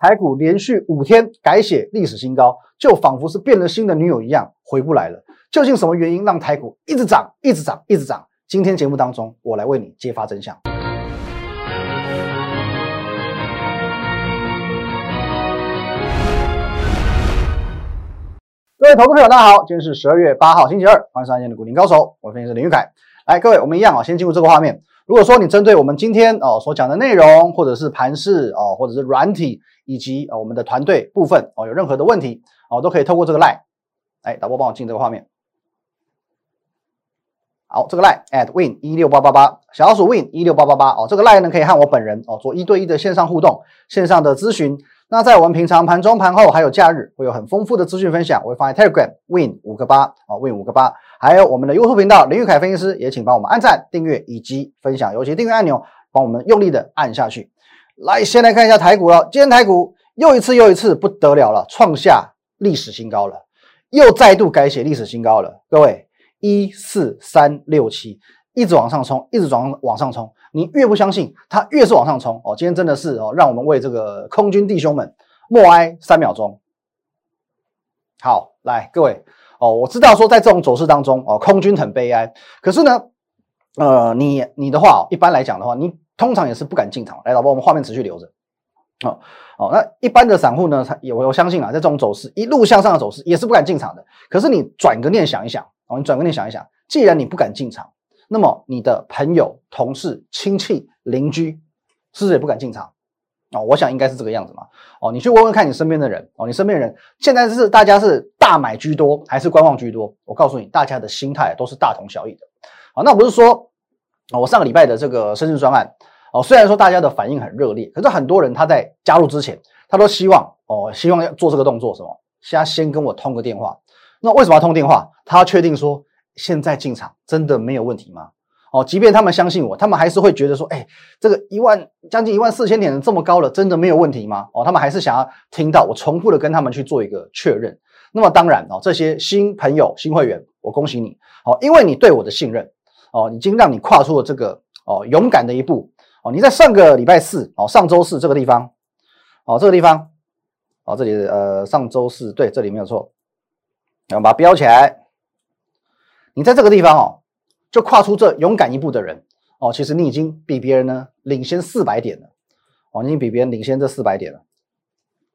台股连续五天改写历史新高，就仿佛是变了心的女友一样回不来了。究竟什么原因让台股一直涨、一直涨、一直涨？今天节目当中，我来为你揭发真相。各位投资朋友，大家好，今天是十二月八号，星期二，欢迎收看今天的股林高手，我是分析师林玉凯。来，各位，我们一样啊，先进入这个画面。如果说你针对我们今天哦所讲的内容，或者是盘势哦，或者是软体，以及呃我们的团队部分哦，有任何的问题哦，都可以透过这个 line，哎，导播帮我进这个画面。好，这个 line at win 一六八八八，小老鼠 win 一六八八八哦，这个 line 呢可以和我本人哦做一对一的线上互动，线上的咨询。那在我们平常盘中、盘后还有假日，会有很丰富的资讯分享，我会放在 Telegram win 五个八啊，win 五个八，还有我们的 YouTube 频道林玉凯分析师，也请帮我们按赞、订阅以及分享，尤其订阅按钮帮我们用力的按下去。来，先来看一下台股了，今天台股又一次又一次不得了了，创下历史新高了，又再度改写历史新高了。各位，一四三六七，一直往上冲，一直往往上冲。你越不相信，它越是往上冲哦。今天真的是哦，让我们为这个空军弟兄们默哀三秒钟。好，来各位哦，我知道说在这种走势当中哦，空军很悲哀。可是呢，呃，你你的话哦，一般来讲的话，你通常也是不敢进场。来，老婆，我们画面持续留着。哦哦，那一般的散户呢，他也我相信啊，在这种走势一路向上的走势，也是不敢进场的。可是你转个念想一想哦，你转个念想一想，既然你不敢进场。那么你的朋友、同事、亲戚、邻居，是不是也不敢进场？哦，我想应该是这个样子嘛。哦，你去问问看你身边的人，哦，你身边人现在是大家是大买居多还是观望居多？我告诉你，大家的心态都是大同小异的。好，那不是说，我上个礼拜的这个生日专案，哦，虽然说大家的反应很热烈，可是很多人他在加入之前，他都希望，哦，希望要做这个动作，什么？先先跟我通个电话。那为什么要通电话？他要确定说。现在进场真的没有问题吗？哦，即便他们相信我，他们还是会觉得说，哎，这个一万将近一万四千点这么高了，真的没有问题吗？哦，他们还是想要听到我重复的跟他们去做一个确认。那么当然哦，这些新朋友、新会员，我恭喜你哦，因为你对我的信任哦，已经让你跨出了这个哦勇敢的一步你在上个礼拜四哦，上周四这个地方哦，这个地方哦，这里呃上周四对，这里没有错，然后把它标起来。你在这个地方哦，就跨出这勇敢一步的人哦，其实你已经比别人呢领先四百点了哦，你已经比别人领先这四百点了，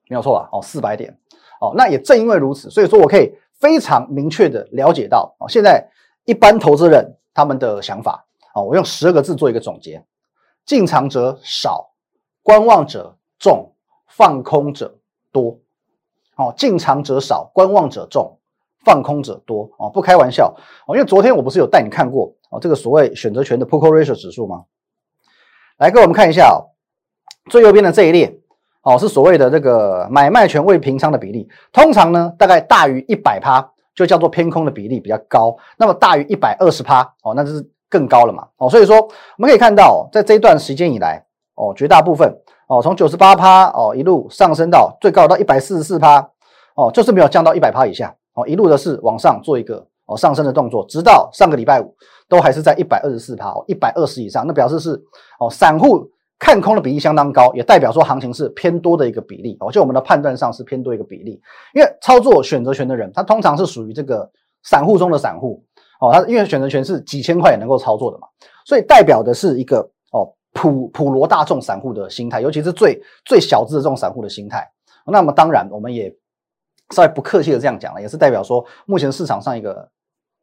没有错吧？哦，四百点哦，那也正因为如此，所以说我可以非常明确的了解到哦，现在一般投资人他们的想法哦，我用十二个字做一个总结：进场者少，观望者众，放空者多。哦，进场者少，观望者众。放空者多哦，不开玩笑哦，因为昨天我不是有带你看过哦，这个所谓选择权的 p o k e Ratio 指数吗？来，各位我们看一下哦，最右边的这一列哦，是所谓的这个买卖权未平仓的比例，通常呢大概大于一百趴，就叫做偏空的比例比较高。那么大于一百二十趴哦，那就是更高了嘛。哦，所以说我们可以看到，在这一段时间以来哦，绝大部分哦，从九十八趴哦一路上升到最高到一百四十四趴哦，就是没有降到一百趴以下。哦，一路的是往上做一个哦上升的动作，直到上个礼拜五都还是在一百二十四趴哦，一百二十以上，那表示是哦散户看空的比例相当高，也代表说行情是偏多的一个比例。哦，就我们的判断上是偏多一个比例，因为操作选择权的人，他通常是属于这个散户中的散户。哦，他因为选择权是几千块也能够操作的嘛，所以代表的是一个哦普普罗大众散户的心态，尤其是最最小资的这种散户的心态，那么当然我们也。稍微不客气的这样讲了，也是代表说目前市场上一个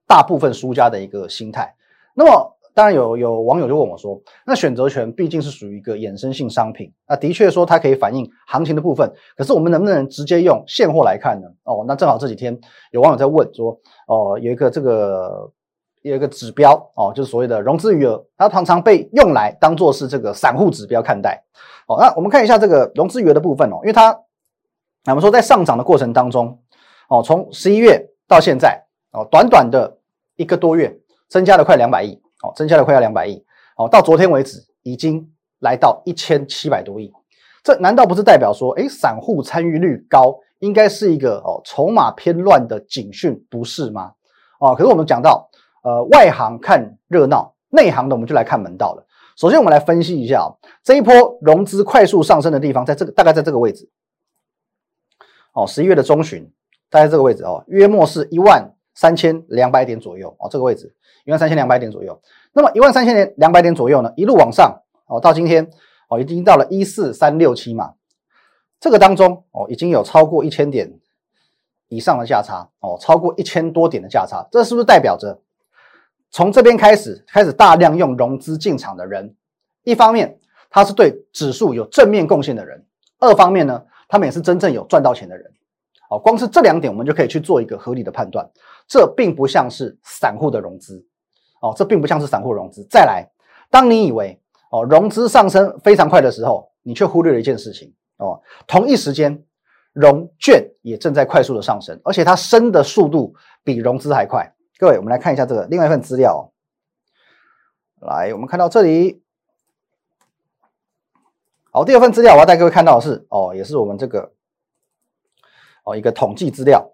大部分输家的一个心态。那么当然有有网友就问我说，那选择权毕竟是属于一个衍生性商品，那的确说它可以反映行情的部分，可是我们能不能直接用现货来看呢？哦，那正好这几天有网友在问说，哦，有一个这个有一个指标哦，就是所谓的融资余额，它常常被用来当做是这个散户指标看待。哦，那我们看一下这个融资余额的部分哦，因为它。那我们说，在上涨的过程当中，哦，从十一月到现在，哦，短短的一个多月，增加了快两百亿，哦，增加了快要两百亿，哦，到昨天为止，已经来到一千七百多亿，这难道不是代表说，哎，散户参与率高，应该是一个哦筹码偏乱的警讯，不是吗？哦，可是我们讲到，呃，外行看热闹，内行的我们就来看门道了。首先，我们来分析一下这一波融资快速上升的地方，在这个大概在这个位置。哦，十一月的中旬，大概这个位置哦，约莫是一万三千两百点左右哦，这个位置一万三千两百点左右。那么一万三千两百点左右呢，一路往上哦，到今天哦，已经到了一四三六七嘛。这个当中哦，已经有超过一千点以上的价差哦，超过一千多点的价差，这是不是代表着从这边开始开始大量用融资进场的人，一方面他是对指数有正面贡献的人，二方面呢，他们也是真正有赚到钱的人。哦，光是这两点，我们就可以去做一个合理的判断，这并不像是散户的融资哦，这并不像是散户融资。再来，当你以为哦融资上升非常快的时候，你却忽略了一件事情。哦，同一时间，融券也正在快速的上升，而且它升的速度比融资还快。各位，我们来看一下这个另外一份资料。来，我们看到这里。好，第二份资料我要带各位看到的是，哦，也是我们这个，一个统计资料，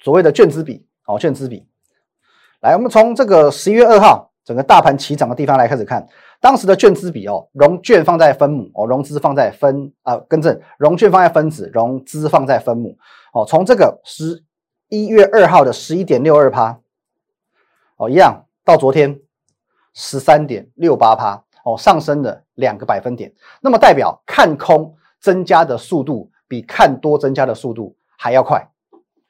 所谓的券资比，哦，券资比。来，我们从这个十一月二号。整个大盘起涨的地方来开始看，当时的券资比哦，融券放在分母哦，融资放在分啊，更正，融券放在分子，融资放在分母哦。从这个十一月二号的十一点六二趴哦，一样到昨天十三点六八趴哦，上升了两个百分点。那么代表看空增加的速度比看多增加的速度还要快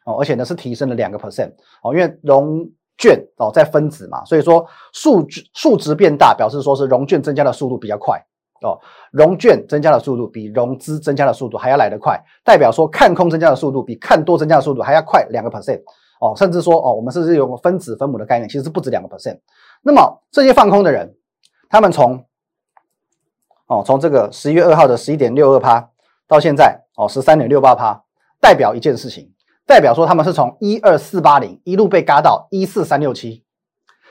哦，而且呢是提升了两个 percent 哦，因为融。券哦，在分子嘛，所以说数值数值变大，表示说是融券增加的速度比较快哦。融券增加的速度比融资增加的速度还要来得快，代表说看空增加的速度比看多增加的速度还要快两个 percent 哦，甚至说哦，我们甚至有分子分母的概念，其实是不止两个 percent。那么这些放空的人，他们从哦从这个十一月二号的十一点六二趴到现在哦十三点六八趴，代表一件事情。代表说他们是从一二四八零一路被嘎到一四三六七，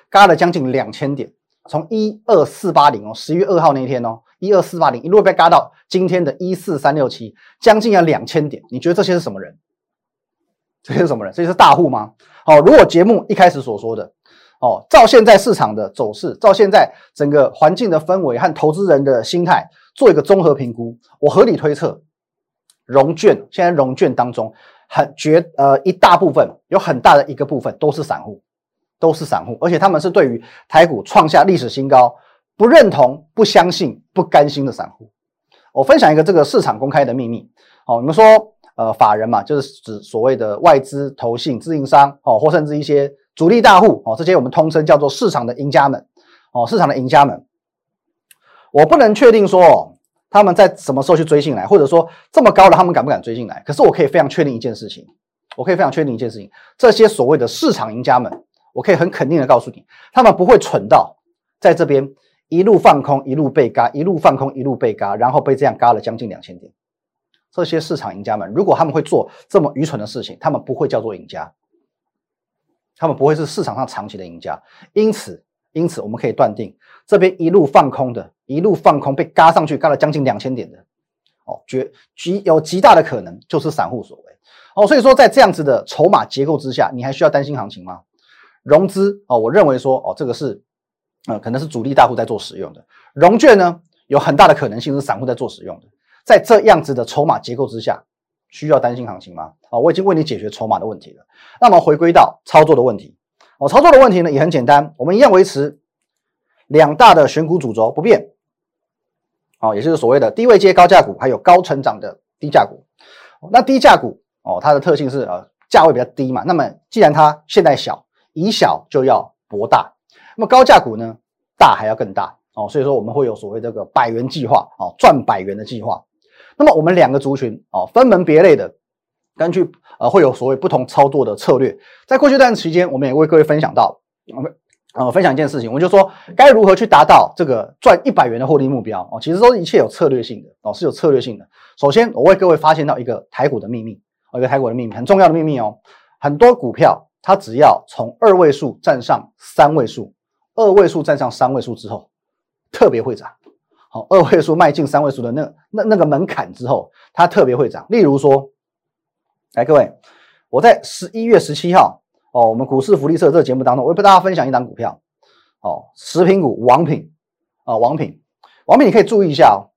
嘎了将近两千点。从一二四八零哦，十月二号那一天哦，一二四八零一路被嘎到今天的一四三六七，将近要两千点。你觉得这些是什么人？这些是什么人？这些是大户吗？哦，如果节目一开始所说的哦，照现在市场的走势，照现在整个环境的氛围和投资人的心态做一个综合评估，我合理推测，融券现在融券当中。很绝呃一大部分有很大的一个部分都是散户，都是散户，而且他们是对于台股创下历史新高不认同、不相信、不甘心的散户。我分享一个这个市场公开的秘密哦，你们说呃法人嘛，就是指所谓的外资、投信、自营商哦，或甚至一些主力大户哦，这些我们通称叫做市场的赢家们哦，市场的赢家们。我不能确定说。他们在什么时候去追进来，或者说这么高了，他们敢不敢追进来？可是我可以非常确定一件事情，我可以非常确定一件事情，这些所谓的市场赢家们，我可以很肯定的告诉你，他们不会蠢到在这边一路放空，一路被嘎，一路放空，一路被嘎，然后被这样嘎了将近两千点。这些市场赢家们，如果他们会做这么愚蠢的事情，他们不会叫做赢家，他们不会是市场上长期的赢家。因此，因此我们可以断定，这边一路放空的。一路放空被嘎上去，嘎了将近两千点的，哦，绝极有极大的可能就是散户所为，哦，所以说在这样子的筹码结构之下，你还需要担心行情吗？融资哦，我认为说哦，这个是，呃，可能是主力大户在做使用的，融券呢有很大的可能性是散户在做使用的，在这样子的筹码结构之下，需要担心行情吗？啊，我已经为你解决筹码的问题了，那么回归到操作的问题，哦，操作的问题呢也很简单，我们一样维持两大的选股主轴不变。哦，也就是所谓的低位接高价股，还有高成长的低价股。那低价股哦，它的特性是呃价位比较低嘛。那么既然它现在小，以小就要博大。那么高价股呢，大还要更大哦。所以说我们会有所谓这个百元计划哦，赚百元的计划。那么我们两个族群哦，分门别类的，根据呃会有所谓不同操作的策略。在过去一段期间，我们也为各位分享到我们。呃，分享一件事情，我就说该如何去达到这个赚一百元的获利目标哦。其实都是一切有策略性的哦，是有策略性的。首先，我为各位发现到一个台股的秘密哦，一个台股的秘密，很重要的秘密哦。很多股票它只要从二位数站上三位数，二位数站上三位数之后，特别会涨。好，二位数迈进三位数的那那那个门槛之后，它特别会涨。例如说，来各位，我在十一月十七号。哦，我们股市福利社这个节目当中，我会跟大家分享一档股票，哦，食品股王品，啊，王品，王品，你可以注意一下哦，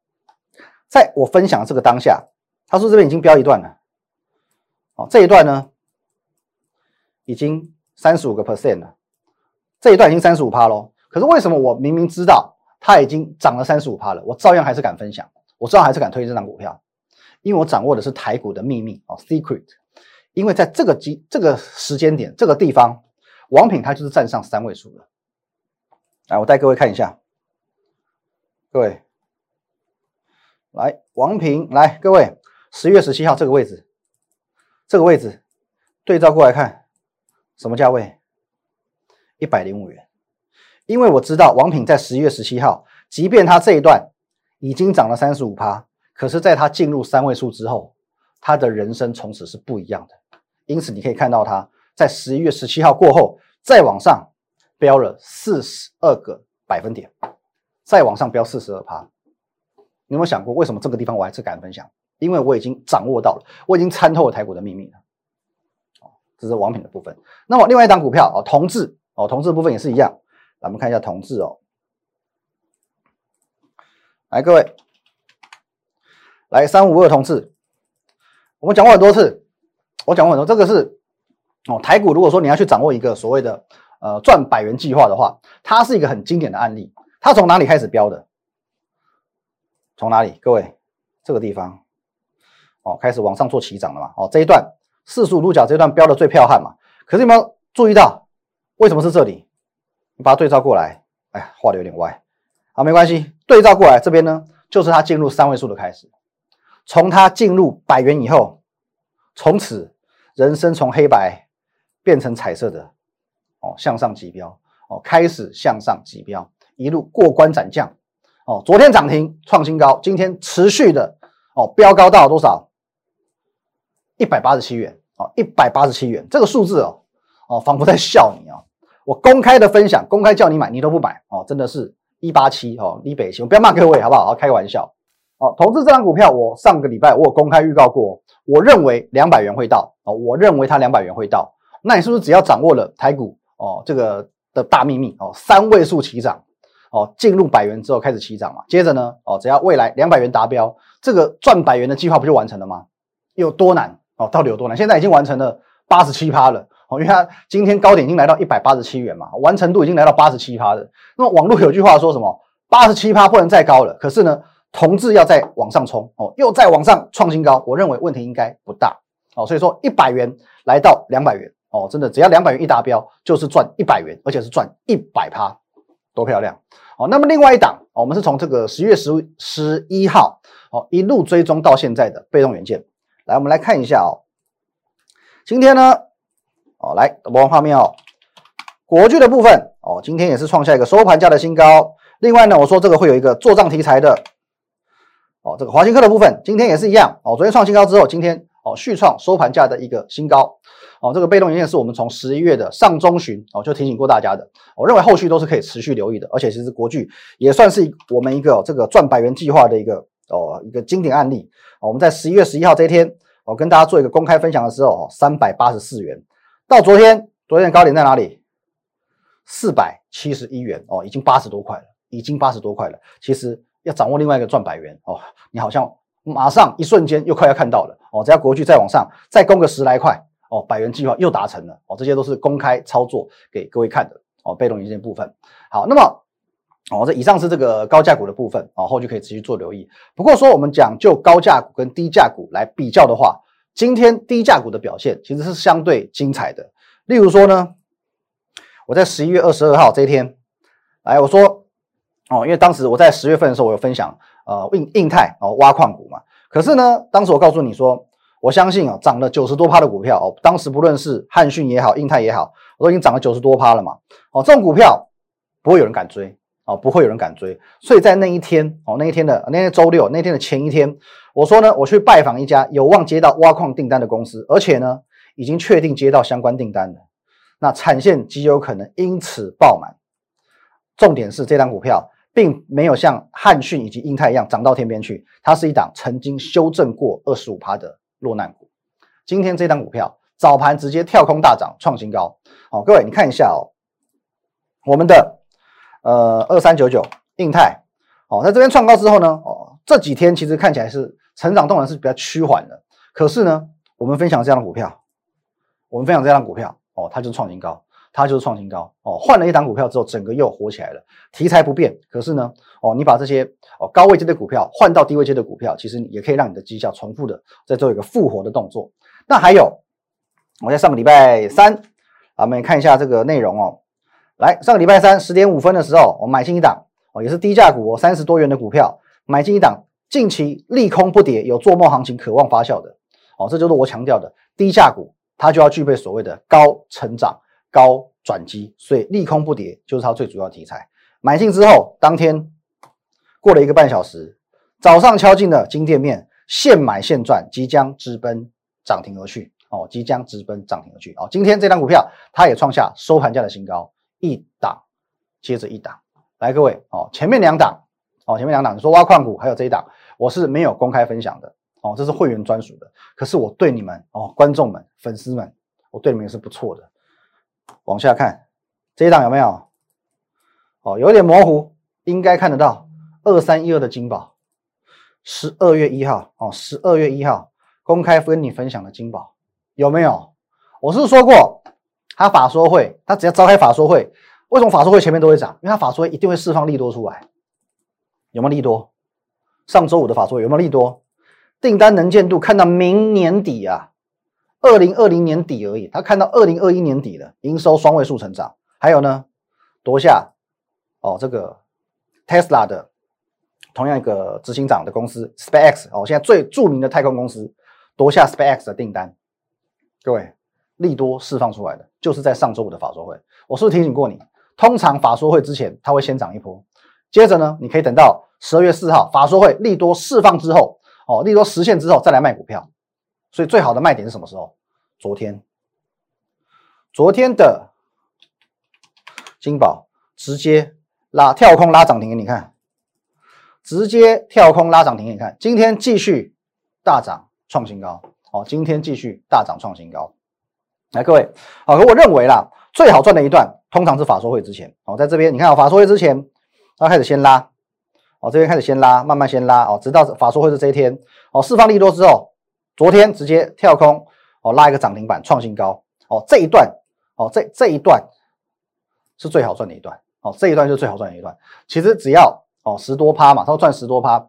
在我分享这个当下，他说这边已经标一段了，哦，这一段呢已经三十五个 percent 了，这一段已经三十五趴喽。可是为什么我明明知道它已经涨了三十五趴了，我照样还是敢分享，我照样还是敢推这张股票？因为我掌握的是台股的秘密哦，secret。因为在这个机这个时间点这个地方，王品它就是站上三位数了。来，我带各位看一下，各位，来王平，来各位，十月十七号这个位置，这个位置对照过来看，什么价位？一百零五元。因为我知道王品在十一月十七号，即便它这一段已经涨了三十五趴，可是在它进入三位数之后，它的人生从此是不一样的。因此你可以看到它在十一月十七号过后再往上飙了四十二个百分点，再往上飙四十二趴。你有没有想过为什么这个地方我还是敢分享？因为我已经掌握到了，我已经参透了台股的秘密了。这是王品的部分。那么另外一档股票哦，同志哦，同志部分也是一样。咱们看一下同志哦，来各位，来三五二同志，我们讲过很多次，我讲过很多，这个是哦台股，如果说你要去掌握一个所谓的呃赚百元计划的话，它是一个很经典的案例。它从哪里开始标的？从哪里？各位，这个地方哦，开始往上做起涨了嘛？哦，这一段四十五度角这一段标的最彪悍嘛？可是有没有注意到为什么是这里？你把它对照过来，哎，画的有点歪，好，没关系，对照过来这边呢，就是它进入三位数的开始。从它进入百元以后，从此人生从黑白变成彩色的，哦，向上急飙，哦，开始向上急飙，一路过关斩将，哦，昨天涨停创新高，今天持续的哦飙高到多少？一百八十七元，哦，一百八十七元，这个数字哦，哦，仿佛在笑你啊。我公开的分享，公开叫你买，你都不买哦，真的是一八七哦，一北七，我不要骂各位好不好？开个玩笑哦。投资这张股票，我上个礼拜我有公开预告过，我认为两百元会到哦，我认为它两百元会到。那你是不是只要掌握了台股哦这个的大秘密哦，三位数起涨哦，进入百元之后开始起涨嘛？接着呢哦，只要未来两百元达标，这个赚百元的计划不就完成了吗？有多难哦？到底有多难？现在已经完成了八十七趴了。哦，因为它今天高点已经来到一百八十七元嘛，完成度已经来到八十七趴的。那么网络有句话说什么？八十七趴不能再高了。可是呢，同志要再往上冲哦，又再往上创新高。我认为问题应该不大哦。所以说一百元来到两百元哦，真的只要两百元一达标，就是赚一百元，而且是赚一百趴，多漂亮哦。那么另外一档，我们是从这个十月十十一号哦一路追踪到现在的被动元件。来，我们来看一下哦，今天呢。哦，来播放画面哦。国剧的部分哦，今天也是创下一个收盘价的新高。另外呢，我说这个会有一个做账题材的哦，这个华新科的部分今天也是一样哦。昨天创新高之后，今天哦续创收盘价的一个新高哦。这个被动元件是我们从十一月的上中旬哦就提醒过大家的，我认为后续都是可以持续留意的。而且其实国巨也算是我们一个这个赚百元计划的一个哦一个经典案例。我们在十一月十一号这一天，我跟大家做一个公开分享的时候哦，三百八十四元。到昨天，昨天的高点在哪里？四百七十一元哦，已经八十多块了，已经八十多块了。其实要掌握另外一个赚百元哦，你好像马上一瞬间又快要看到了哦。只要国巨再往上，再攻个十来块哦，百元计划又达成了哦。这些都是公开操作给各位看的哦。被动元件部分好，那么哦，这以上是这个高价股的部分哦，后续可以持续做留意。不过说我们讲就高价股跟低价股来比较的话。今天低价股的表现其实是相对精彩的。例如说呢，我在十一月二十二号这一天，来我说哦，因为当时我在十月份的时候，我有分享呃印印泰哦挖矿股嘛。可是呢，当时我告诉你说，我相信啊涨了九十多趴的股票哦，当时不论是汉讯也好，印泰也好，我都已经涨了九十多趴了嘛。哦，这种股票不会有人敢追。哦，不会有人敢追，所以在那一天，哦，那一天的那天周六，那天的前一天，我说呢，我去拜访一家有望接到挖矿订单的公司，而且呢，已经确定接到相关订单了，那产线极有可能因此爆满。重点是这张股票并没有像汉讯以及英泰一样涨到天边去，它是一档曾经修正过二十五趴的落难股。今天这张股票早盘直接跳空大涨，创新高。好，各位你看一下哦，我们的。呃，二三九九，印泰，哦，在这边创高之后呢，哦，这几天其实看起来是成长动能是比较趋缓的，可是呢，我们分享这样的股票，我们分享这样的股票哦，它就是创新高，它就是创新高哦。换了一档股票之后，整个又火起来了，题材不变，可是呢，哦，你把这些哦高位阶的股票换到低位阶的股票，其实也可以让你的绩效重复的再做一个复活的动作。那还有，我在上个礼拜三，啊，我们看一下这个内容哦。来，上个礼拜三十点五分的时候，我买进一档哦，也是低价股哦，三十多元的股票，买进一档，近期利空不跌，有做梦行情，渴望发酵的。哦，这就是我强调的低价股，它就要具备所谓的高成长、高转机，所以利空不跌就是它最主要题材。买进之后，当天过了一个半小时，早上敲进的金店面，现买现赚，即将直奔涨停而去。哦，即将直奔涨停而去。哦，今天这张股票它也创下收盘价的新高，一档接着一档。来，各位哦，前面两档哦，前面两档你说挖矿股，还有这一档，我是没有公开分享的。哦，这是会员专属的。可是我对你们哦，观众们、粉丝们，我对你们也是不错的。往下看，这一档有没有？哦，有点模糊，应该看得到。二三一二的金宝，十二月一号哦，十二月一号公开跟你分享的金宝有没有？我是说过，他法说会，他只要召开法说会，为什么法说会前面都会涨？因为他法说会一定会释放利多出来。有没有利多？上周五的法说会有没有利多？订单能见度看到明年底啊，二零二零年底而已。他看到二零二一年底的营收双位数成长，还有呢，夺下哦这个 Tesla 的同样一个执行长的公司 SpaceX 哦，现在最著名的太空公司夺下 SpaceX 的订单。各位，利多释放出来的就是在上周五的法说会。我是不是提醒过你？通常法说会之前，它会先涨一波，接着呢，你可以等到十二月四号法说会利多释放之后。哦，利多实现之后再来卖股票，所以最好的卖点是什么时候？昨天，昨天的金宝直接拉跳空拉涨停给你看，直接跳空拉涨停给你看。今天继续大涨创新高，哦，今天继续大涨创新高。来，各位，好，我认为啦，最好赚的一段通常是法说会之前。哦，在这边你看，法说会之前，它开始先拉。哦，这边开始先拉，慢慢先拉哦，直到法说会是这一天哦，释放利多之后，昨天直接跳空哦，拉一个涨停板创新高哦，这一段哦，这这一段是最好赚的一段哦，这一段就是最好赚的一段。其实只要哦十多趴嘛，他说赚十多趴，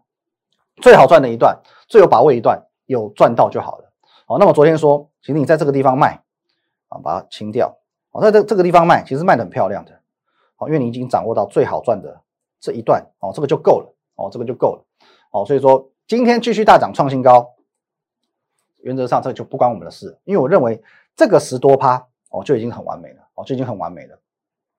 最好赚的一段，最有把握一段，有赚到就好了哦。那么昨天说，其实你在这个地方卖啊，把它清掉哦，在这这个地方卖，其实卖的很漂亮的哦，因为你已经掌握到最好赚的。这一段哦，这个就够了哦，这个就够了哦，所以说今天继续大涨创新高，原则上这就不关我们的事，因为我认为这个十多趴哦就已经很完美了哦，就已经很完美了，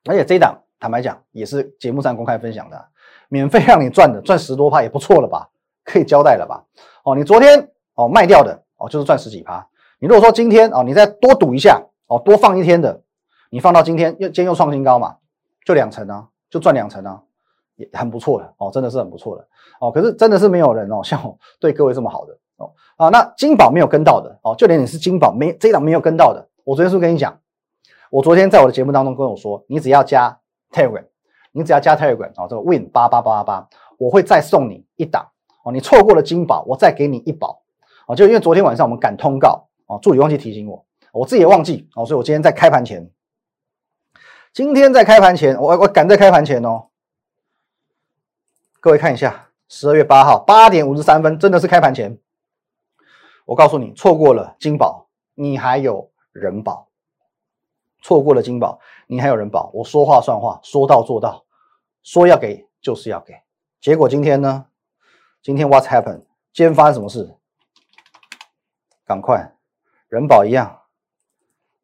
而且这一档坦白讲也是节目上公开分享的，免费让你赚的，赚十多趴也不错了吧，可以交代了吧？哦，你昨天哦卖掉的哦就是赚十几趴，你如果说今天哦你再多赌一下哦多放一天的，你放到今天又今天又创新高嘛，就两成啊，就赚两成啊。也很不错的哦，真的是很不错的哦。可是真的是没有人哦，像我对各位这么好的哦啊。那金宝没有跟到的哦，就连你是金宝没这一档没有跟到的，我昨天是不是跟你讲？我昨天在我的节目当中跟我说，你只要加 Telegram，你只要加 Telegram 哦，这个 Win 八八八八八，我会再送你一档哦。你错过了金宝，我再给你一宝哦。就因为昨天晚上我们赶通告哦，助理忘记提醒我，我自己也忘记哦，所以我今天在开盘前，今天在开盘前，我我赶在开盘前哦。各位看一下，十二月八号八点五十三分，真的是开盘前。我告诉你，错过了金宝，你还有人保；错过了金宝，你还有人保。我说话算话，说到做到，说要给就是要给。结果今天呢？今天 What's happened？今天发生什么事？赶快，人保一样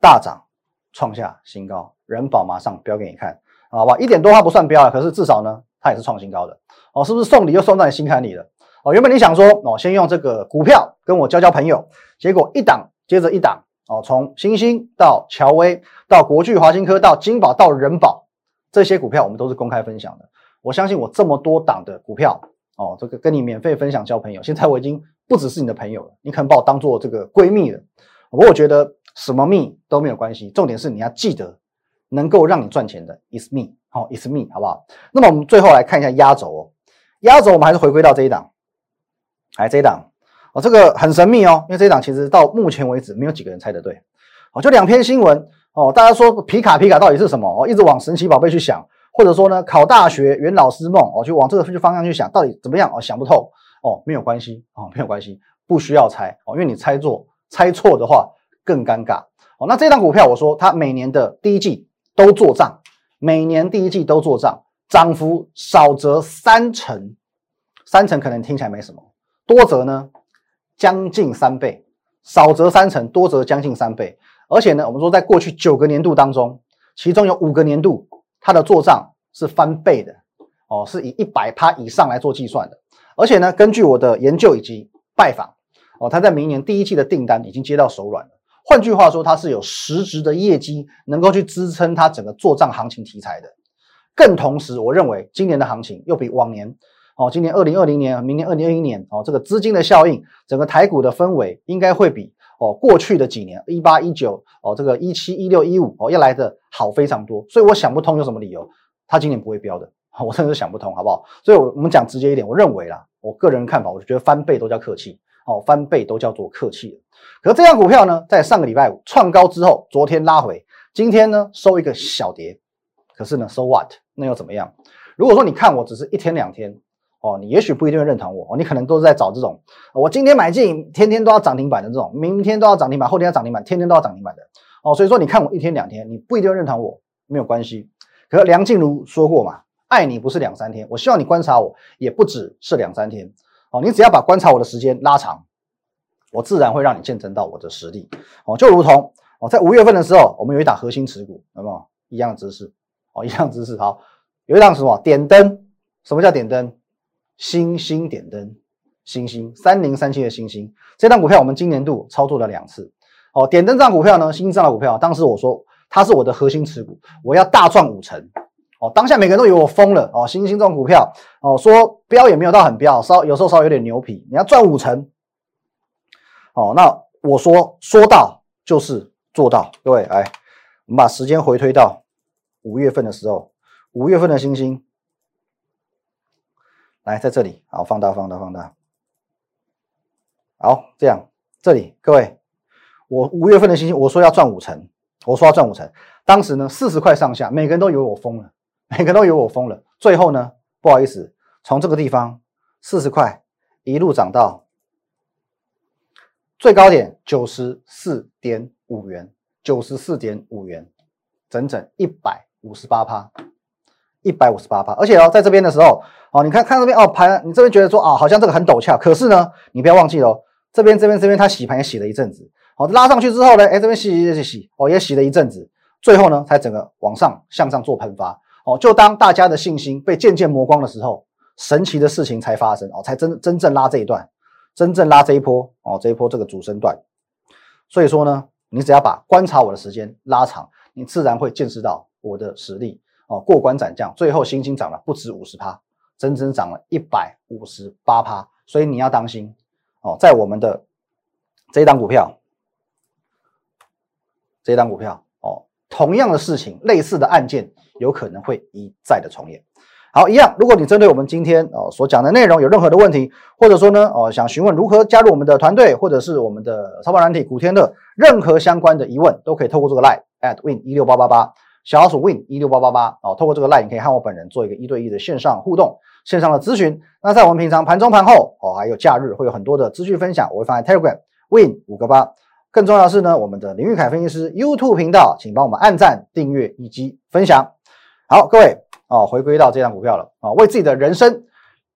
大涨，创下新高。人保马上标给你看，好吧？一点多它不算标啊，可是至少呢，它也是创新高的。哦，是不是送礼又送到你心坎里了？哦，原本你想说哦，先用这个股票跟我交交朋友，结果一档接着一档哦，从星星到乔威到国巨、华新科到金宝到人保，这些股票我们都是公开分享的。我相信我这么多档的股票哦，这个跟你免费分享交朋友，现在我已经不只是你的朋友了，你可能把我当做这个闺蜜了。不过我觉得什么蜜都没有关系，重点是你要记得能够让你赚钱的，is me，好，is me，好不好？那么我们最后来看一下压轴哦。压轴，我们还是回归到这一档，来这一档哦，这个很神秘哦，因为这一档其实到目前为止没有几个人猜得对。哦，就两篇新闻哦，大家说皮卡皮卡到底是什么？哦，一直往神奇宝贝去想，或者说呢，考大学圆老师梦，哦，就往这个方向去想，到底怎么样？哦，想不透。哦，没有关系，哦，没有关系，不需要猜哦，因为你猜错，猜错的话更尴尬。哦，那这档股票我说它每年的第一季都做账，每年第一季都做账，涨幅少则三成，三成可能听起来没什么，多则呢？将近三倍，少则三成，多则将近三倍。而且呢，我们说在过去九个年度当中，其中有五个年度它的做账是翻倍的哦，是以一百趴以上来做计算的。而且呢，根据我的研究以及拜访哦，它在明年第一季的订单已经接到手软了。换句话说，它是有实质的业绩能够去支撑它整个做账行情题材的。更同时，我认为今年的行情又比往年。哦，今年二零二零年，明年二零二一年，哦，这个资金的效应，整个台股的氛围应该会比哦过去的几年一八一九哦这个一七一六一五哦要来的好非常多，所以我想不通有什么理由，它今年不会飙的，我真的是想不通，好不好？所以，我我们讲直接一点，我认为啦，我个人看法，我就觉得翻倍都叫客气，哦，翻倍都叫做客气。可这样股票呢，在上个礼拜五创高之后，昨天拉回，今天呢收一个小跌，可是呢，so what？那又怎么样？如果说你看我只是一天两天。哦，你也许不一定会认同我哦，你可能都是在找这种，我今天买进，天天都要涨停板的这种，明天都要涨停板，后天要涨停板，天天都要涨停板的哦。所以说，你看我一天两天，你不一定认同我，没有关系。可是梁静茹说过嘛，爱你不是两三天，我希望你观察我，也不只是两三天哦。你只要把观察我的时间拉长，我自然会让你见证到我的实力哦。就如同哦，在五月份的时候，我们有一档核心持股，有没有一样的姿势？哦，一样姿势。好，有一档什么点灯？什么叫点灯？星星点灯，星星三零三七的星星，这张股票我们今年度操作了两次。哦，点灯这张股票呢，星星这张股票，当时我说它是我的核心持股，我要大赚五成。哦，当下每个人都以为我疯了。哦，星星这种股票，哦，说标也没有到很标，稍有时候稍微有点牛皮，你要赚五成。哦，那我说说到就是做到。各位，来，我们把时间回推到五月份的时候，五月份的星星。来，在这里，好，放大，放大，放大，好，这样，这里，各位，我五月份的星星，我说要赚五成，我说要赚五成，当时呢，四十块上下，每个人都以为我疯了，每个人都以为我疯了，最后呢，不好意思，从这个地方四十块一路涨到最高点九十四点五元，九十四点五元，整整一百五十八趴。一百五十八趴，而且哦，在这边的时候，哦，你看看这边哦盘，你这边觉得说啊，好像这个很陡峭，可是呢，你不要忘记哦，这边这边这边它洗盘也洗了一阵子，好拉上去之后呢，哎这边洗洗洗洗，哦也洗了一阵子，最后呢才整个往上向上做喷发，哦就当大家的信心被渐渐磨光的时候，神奇的事情才发生哦，才真真正拉这一段，真正拉这一波哦这一波这个主升段，所以说呢，你只要把观察我的时间拉长，你自然会见识到我的实力。哦，过关斩将，最后星星涨了不止五十趴，整整涨了一百五十八趴，所以你要当心哦，在我们的这一档股票，这一档股票哦，同样的事情，类似的案件有可能会一再的重演。好，一样，如果你针对我们今天哦所讲的内容有任何的问题，或者说呢哦想询问如何加入我们的团队，或者是我们的超跑软体古天乐任何相关的疑问，都可以透过这个 line at win 一六八八八。小老鼠 win 一六八八八哦，透过这个 line 可以和我本人做一个一对一的线上互动、线上的咨询。那在我们平常盘中盘后哦，还有假日会有很多的资讯分享，我会放在 Telegram win 五个八。更重要的是呢，我们的林玉凯分析师 YouTube 频道，请帮我们按赞、订阅以及分享。好，各位哦，回归到这张股票了啊，为自己的人生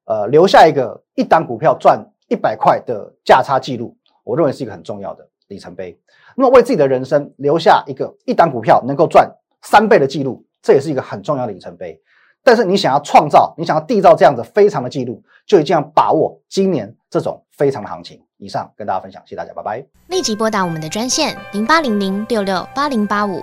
呃留下一个一档股票赚一百块的价差记录，我认为是一个很重要的里程碑。那么为自己的人生留下一个一档股票能够赚。三倍的记录，这也是一个很重要的里程碑。但是你想要创造，你想要缔造这样子非常的记录，就一定要把握今年这种非常的行情。以上跟大家分享，谢谢大家，拜拜。立即拨打我们的专线零八零零六六八零八五。